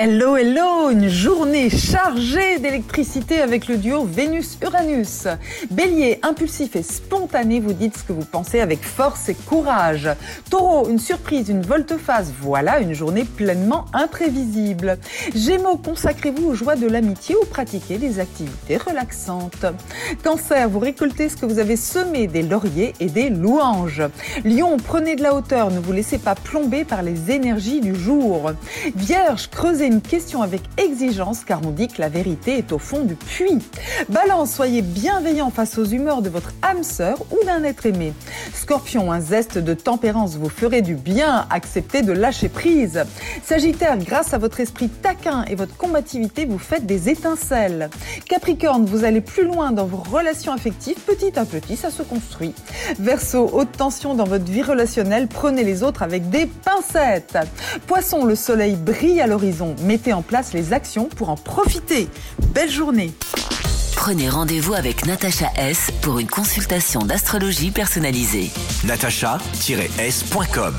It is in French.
Hello, hello, une journée chargée d'électricité avec le duo Vénus-Uranus. Bélier, impulsif et spontané, vous dites ce que vous pensez avec force et courage. Taureau, une surprise, une volte-face, voilà une journée pleinement imprévisible. Gémeaux, consacrez-vous aux joies de l'amitié ou pratiquez des activités relaxantes. Cancer, vous récoltez ce que vous avez semé, des lauriers et des louanges. Lion, prenez de la hauteur, ne vous laissez pas plomber par les énergies du jour. Vierge, creusez une question avec exigence car on dit que la vérité est au fond du puits. Balance, soyez bienveillant face aux humeurs de votre âme sœur ou d'un être aimé. Scorpion, un zeste de tempérance vous ferait du bien, acceptez de lâcher prise. Sagittaire, grâce à votre esprit taquin et votre combativité, vous faites des étincelles. Capricorne, vous allez plus loin dans vos relations affectives, petit à petit, ça se construit. Verseau, haute tension dans votre vie relationnelle, prenez les autres avec des pincettes. Poisson, le soleil brille à l'horizon, mettez en place les actions pour en profiter. Belle journée Prenez rendez-vous avec Natacha S pour une consultation d'astrologie personnalisée. natacha-s.com